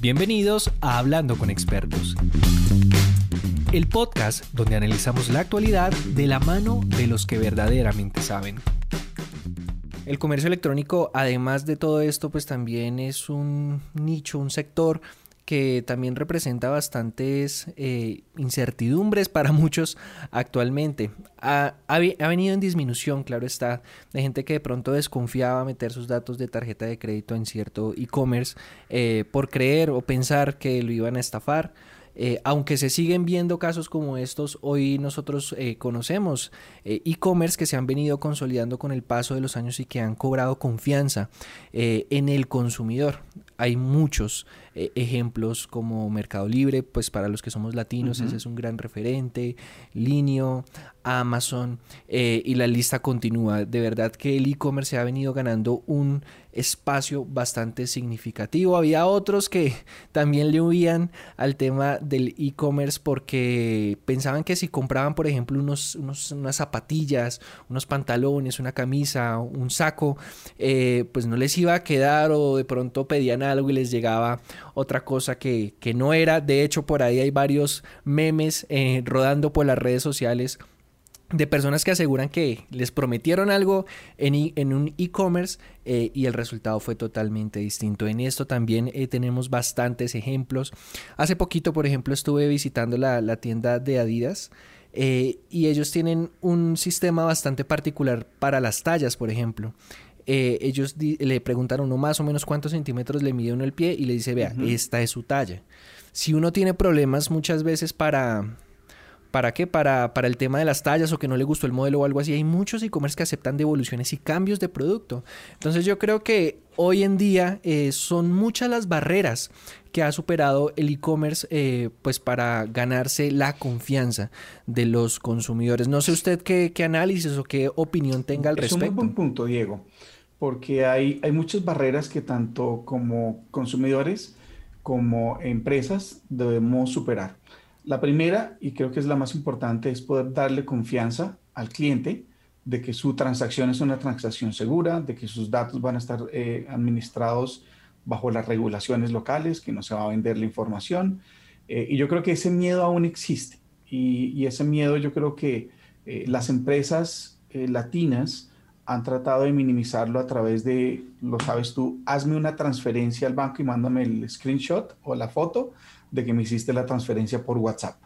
Bienvenidos a Hablando con Expertos, el podcast donde analizamos la actualidad de la mano de los que verdaderamente saben. El comercio electrónico, además de todo esto, pues también es un nicho, un sector que también representa bastantes eh, incertidumbres para muchos actualmente. Ha, venido en disminución, claro está, de gente que de pronto desconfiaba meter sus datos de tarjeta de crédito en cierto e-commerce eh, por creer o pensar que lo iban a estafar. Eh, aunque se siguen viendo casos como estos, hoy nosotros conocemos e-commerce que se han venido consolidando con el paso de los años y que han cobrado confianza en el consumidor. Hay muchos eh, ejemplos como Mercado Libre, pues para los que somos latinos ese es un gran referente, Linio, Amazon eh, y la lista continúa. De verdad que el e-commerce ha venido ganando un espacio bastante significativo. Había otros que también le huían al tema del e-commerce porque pensaban que si compraban, por ejemplo, unos, unas zapatillas, unos pantalones, una camisa, un saco, eh, pues no les iba a quedar o de pronto pedían algo y les llegaba otra cosa que, no era. De hecho, por ahí hay varios memes eh, rodando por las redes sociales de personas que aseguran que les prometieron algo en, en un e-commerce eh, y el resultado fue totalmente distinto. En esto también eh, tenemos bastantes ejemplos. Hace poquito, por ejemplo, estuve visitando la, tienda de Adidas y ellos tienen un sistema bastante particular para las tallas, por ejemplo. Eh, ellos le preguntaron uno más o menos cuántos centímetros le mide uno el pie y le dice, vea, esta es su talla. Si uno tiene problemas muchas veces para... ¿Para qué? Para, para el tema de las tallas o que no le gustó el modelo o algo así. Hay muchos e-commerce que aceptan devoluciones y cambios de producto. Entonces yo creo que hoy en día eh, son muchas las barreras que ha superado el e-commerce eh, pues para ganarse la confianza de los consumidores. No sé usted qué, qué análisis o qué opinión tenga al respecto. Es un buen punto, Diego porque hay, hay muchas barreras que tanto como consumidores como empresas debemos superar. La primera, y creo que es la más importante, es poder darle confianza al cliente de que su transacción es una transacción segura, de que sus datos van a estar eh, administrados bajo las regulaciones locales, que no se va a vender la información. Eh, y yo creo que ese miedo aún existe. Y, ese miedo yo creo que eh, las empresas latinas han tratado de minimizarlo a través de, lo sabes tú, hazme una transferencia al banco y mándame el screenshot o la foto de que me hiciste la transferencia por WhatsApp.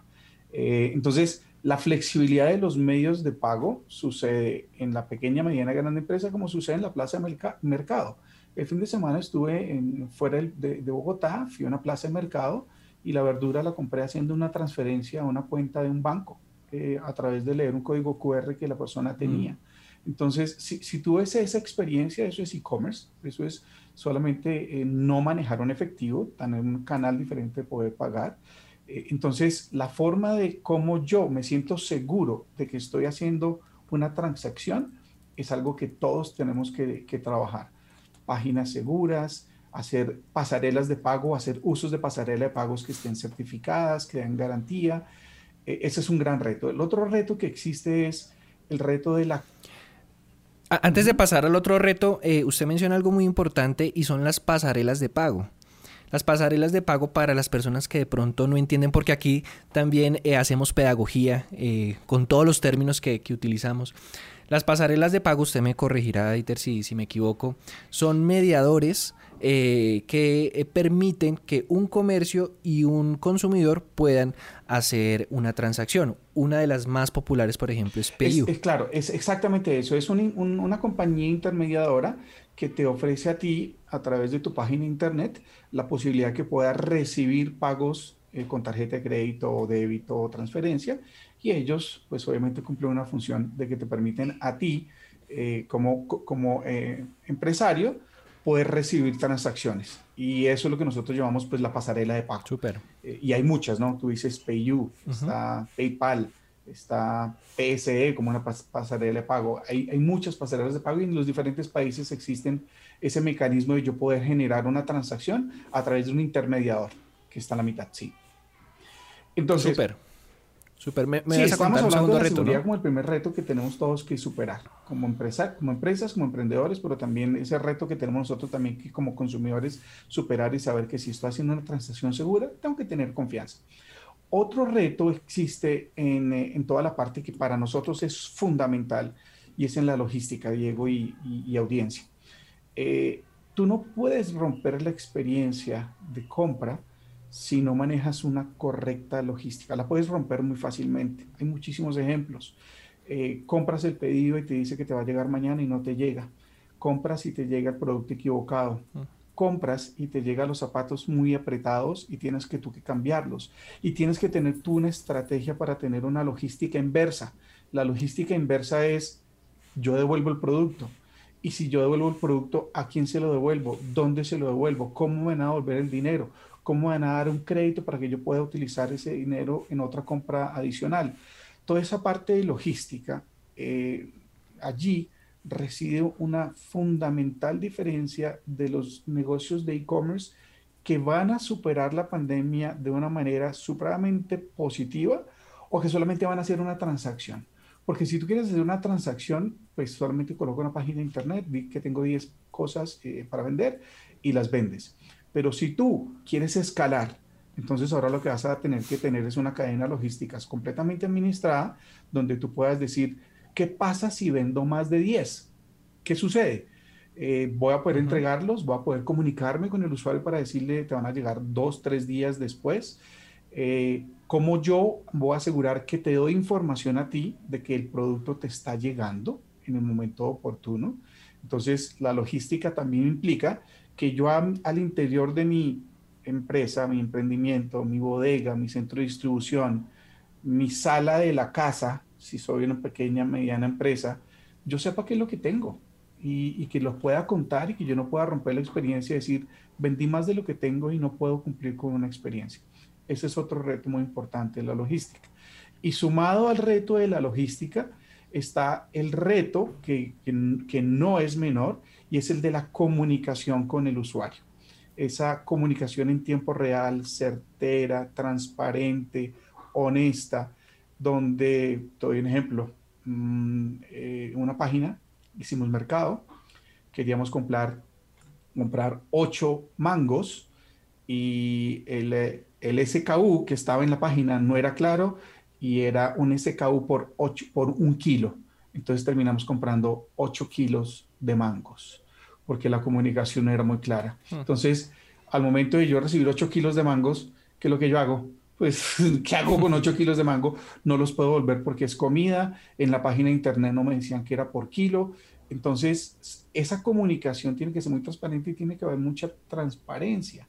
Eh, entonces, la flexibilidad de los medios de pago sucede en la pequeña, mediana, grande empresa como sucede en la plaza de mercado. El fin de semana estuve en, fuera de, Bogotá, fui a una plaza de mercado y la verdura la compré haciendo una transferencia a una cuenta de un banco eh, a través de leer un código QR que la persona tenía. Mm. Entonces, si, tú ves esa experiencia, eso es e-commerce, eso es solamente eh, no manejar un efectivo, tener un canal diferente de poder pagar. Eh, entonces, la forma de cómo yo me siento seguro de que estoy haciendo una transacción es algo que todos tenemos que, trabajar. Páginas seguras, hacer pasarelas de pago, hacer usos de pasarela de pagos que estén certificadas, que den garantía. Eh, ese es un gran reto. El otro reto que existe es el reto de la antes de pasar al otro reto, eh, usted menciona algo muy importante y son las pasarelas de pago. Las pasarelas de pago para las personas que de pronto no entienden, porque aquí también eh, hacemos pedagogía eh, con todos los términos que, que, utilizamos. Las pasarelas de pago, usted me corregirá, Dieter, si, si me equivoco, son mediadores eh, que eh, permiten que un comercio y un consumidor puedan hacer una transacción. Una de las más populares, por ejemplo, es PayU. Es, claro, es exactamente eso. Es una compañía intermediadora que te ofrece a ti, a través de tu página internet, la posibilidad que puedas recibir pagos eh, con tarjeta de crédito o débito o transferencia. Y ellos, pues obviamente cumplen una función de que te permiten a ti, como, como empresario, poder recibir transacciones. Y eso es lo que nosotros llamamos pues la pasarela de pago. Súper. Eh, y hay muchas, ¿no? Tú dices PayU, está PayPal, está PSE como una pasarela de pago. Hay, hay, muchas pasarelas de pago y en los diferentes países existen ese mecanismo de yo poder generar una transacción a través de un intermediador que está a la mitad, sí. Entonces, Súper. Super, me, sí, estamos hablando de la seguridad como el primer reto que tenemos todos que superar, como, empresa, como empresas, como emprendedores, pero también ese reto que tenemos nosotros también que como consumidores superar y saber que si estoy haciendo una transacción segura, tengo que tener confianza. Otro reto existe en, eh, en toda la parte que para nosotros es fundamental y es en la logística, Diego y, y, audiencia. Eh, tú no puedes romper la experiencia de compra si no manejas una correcta logística. La puedes romper muy fácilmente. Hay muchísimos ejemplos. Eh, compras el pedido y te dice que te va a llegar mañana y no te llega. Compras y te llega el producto equivocado. Compras y te llegan los zapatos muy apretados y tienes que tú que cambiarlos. Y tienes que tener tú una estrategia para tener una logística inversa. La logística inversa es yo devuelvo el producto. Y si yo devuelvo el producto, ¿a quién se lo devuelvo? ¿Dónde se lo devuelvo? ¿Cómo me van a devolver el dinero? Cómo van a dar un crédito para que yo pueda utilizar ese dinero en otra compra adicional. Toda esa parte de logística, eh, allí reside una fundamental diferencia de los negocios de e-commerce que van a superar la pandemia de una manera supremamente positiva o que solamente van a hacer una transacción. Porque si tú quieres hacer una transacción, pues solamente coloco una página de internet, vi que tengo 10 cosas eh, para vender y las vendes. Pero si tú quieres escalar, entonces ahora lo que vas a tener que tener es una cadena logística completamente administrada donde tú puedas decir, ¿qué pasa si vendo más de 10? ¿Qué sucede? Eh, voy a poder entregarlos, voy a poder comunicarme con el usuario para decirle, te van a llegar dos, tres días después. Eh, ¿Cómo yo voy a asegurar que te doy información a ti de que el producto te está llegando en el momento oportuno? Entonces, la logística también implica que yo al interior de mi empresa, mi emprendimiento, mi bodega, mi centro de distribución, mi sala de la casa, si soy una pequeña, mediana empresa, yo sepa qué es lo que tengo y, que lo pueda contar y que yo no pueda romper la experiencia y decir, vendí más de lo que tengo y no puedo cumplir con una experiencia. Ese es otro reto muy importante, la logística. Y sumado al reto de la logística está el reto que, que no es menor y es el de la comunicación con el usuario. Esa comunicación en tiempo real, certera, transparente, honesta, donde, doy un ejemplo, mm, eh, una página, hicimos mercado, queríamos comprar, comprar ocho mangos y el, el SKU que estaba en la página no era claro y era un SKU por, ocho, por un kilo. Entonces terminamos comprando 8 kilos de mangos porque la comunicación era muy clara. Hmm. Entonces, al momento de yo recibir 8 kilos de mangos, ¿qué es lo que yo hago? Pues, ¿qué hago con 8 kilos de mango? No los puedo volver porque es comida. En la página de internet no me decían que era por kilo. Entonces, esa comunicación tiene que ser muy transparente y tiene que haber mucha transparencia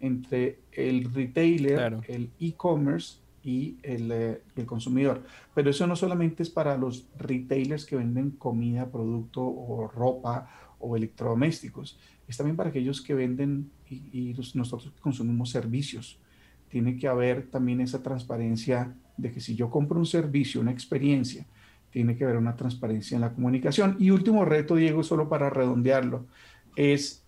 entre el retailer, el e-commerce y el, eh, el, consumidor. Pero eso no solamente es para los retailers que venden comida, producto o ropa o electrodomésticos, es también para aquellos que venden y, nosotros consumimos servicios. Tiene que haber también esa transparencia de que si yo compro un servicio, una experiencia, tiene que haber una transparencia en la comunicación. Y último reto, Diego, solo para redondearlo, es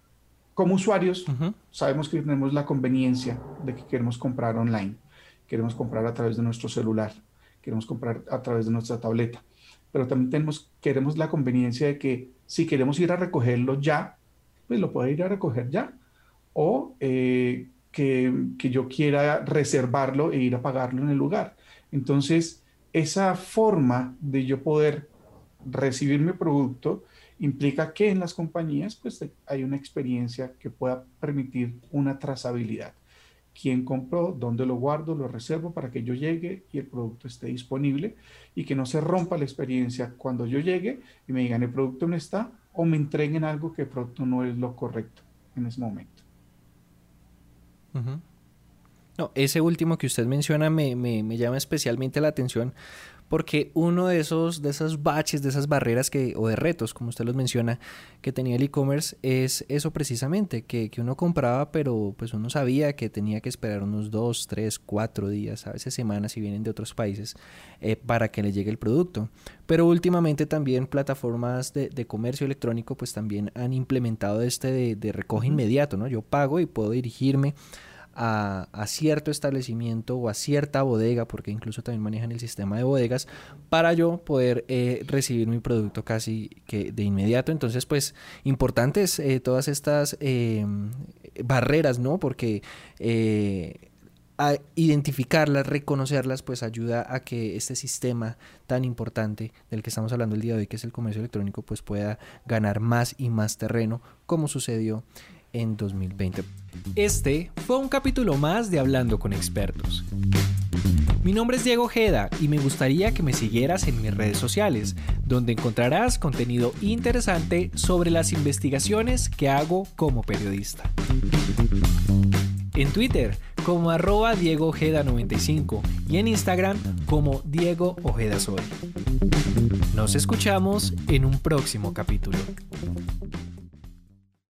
como usuarios, sabemos que tenemos la conveniencia de que queremos comprar online, queremos comprar a través de nuestro celular, queremos comprar a través de nuestra tableta pero también tenemos, queremos la conveniencia de que si queremos ir a recogerlo ya, pues lo puedo ir a recoger ya. O eh, que, que, yo quiera reservarlo e ir a pagarlo en el lugar. Entonces, esa forma de yo poder recibir mi producto implica que en las compañías pues hay una experiencia que pueda permitir una trazabilidad quién compró, dónde lo guardo, lo reservo para que yo llegue y el producto esté disponible y que no se rompa la experiencia cuando yo llegue y me digan el producto no está o me entreguen algo que pronto no es lo correcto en ese momento. No, ese último que usted menciona me, me llama especialmente la atención porque uno de esos, de esos baches, de esas barreras que, o de retos, como usted los menciona, que tenía el e-commerce es eso precisamente, que, que, uno compraba, pero pues uno sabía que tenía que esperar unos dos, tres, cuatro días, a veces semanas si vienen de otros países, eh, para que le llegue el producto. Pero últimamente también plataformas de, de comercio electrónico pues también han implementado este de, de recoge inmediato, ¿no? Yo pago y puedo dirigirme a, cierto establecimiento o a cierta bodega, porque incluso también manejan el sistema de bodegas, para yo poder eh, recibir mi producto casi que de inmediato. Entonces, pues, importantes eh, todas estas em, barreras, ¿no? Porque eh, identificarlas, reconocerlas, pues ayuda a que este sistema tan importante del que estamos hablando el día de hoy, que es el comercio electrónico, pues pueda ganar más y más terreno, como sucedió en 2020. Este fue un capítulo más de Hablando con expertos. Mi nombre es Diego Ojeda y me gustaría que me siguieras en mis redes sociales, donde encontrarás contenido interesante sobre las investigaciones que hago como periodista. En Twitter como arroba Diego Ojeda 95 y en Instagram como Diego Ojeda Soy. Nos escuchamos en un próximo capítulo.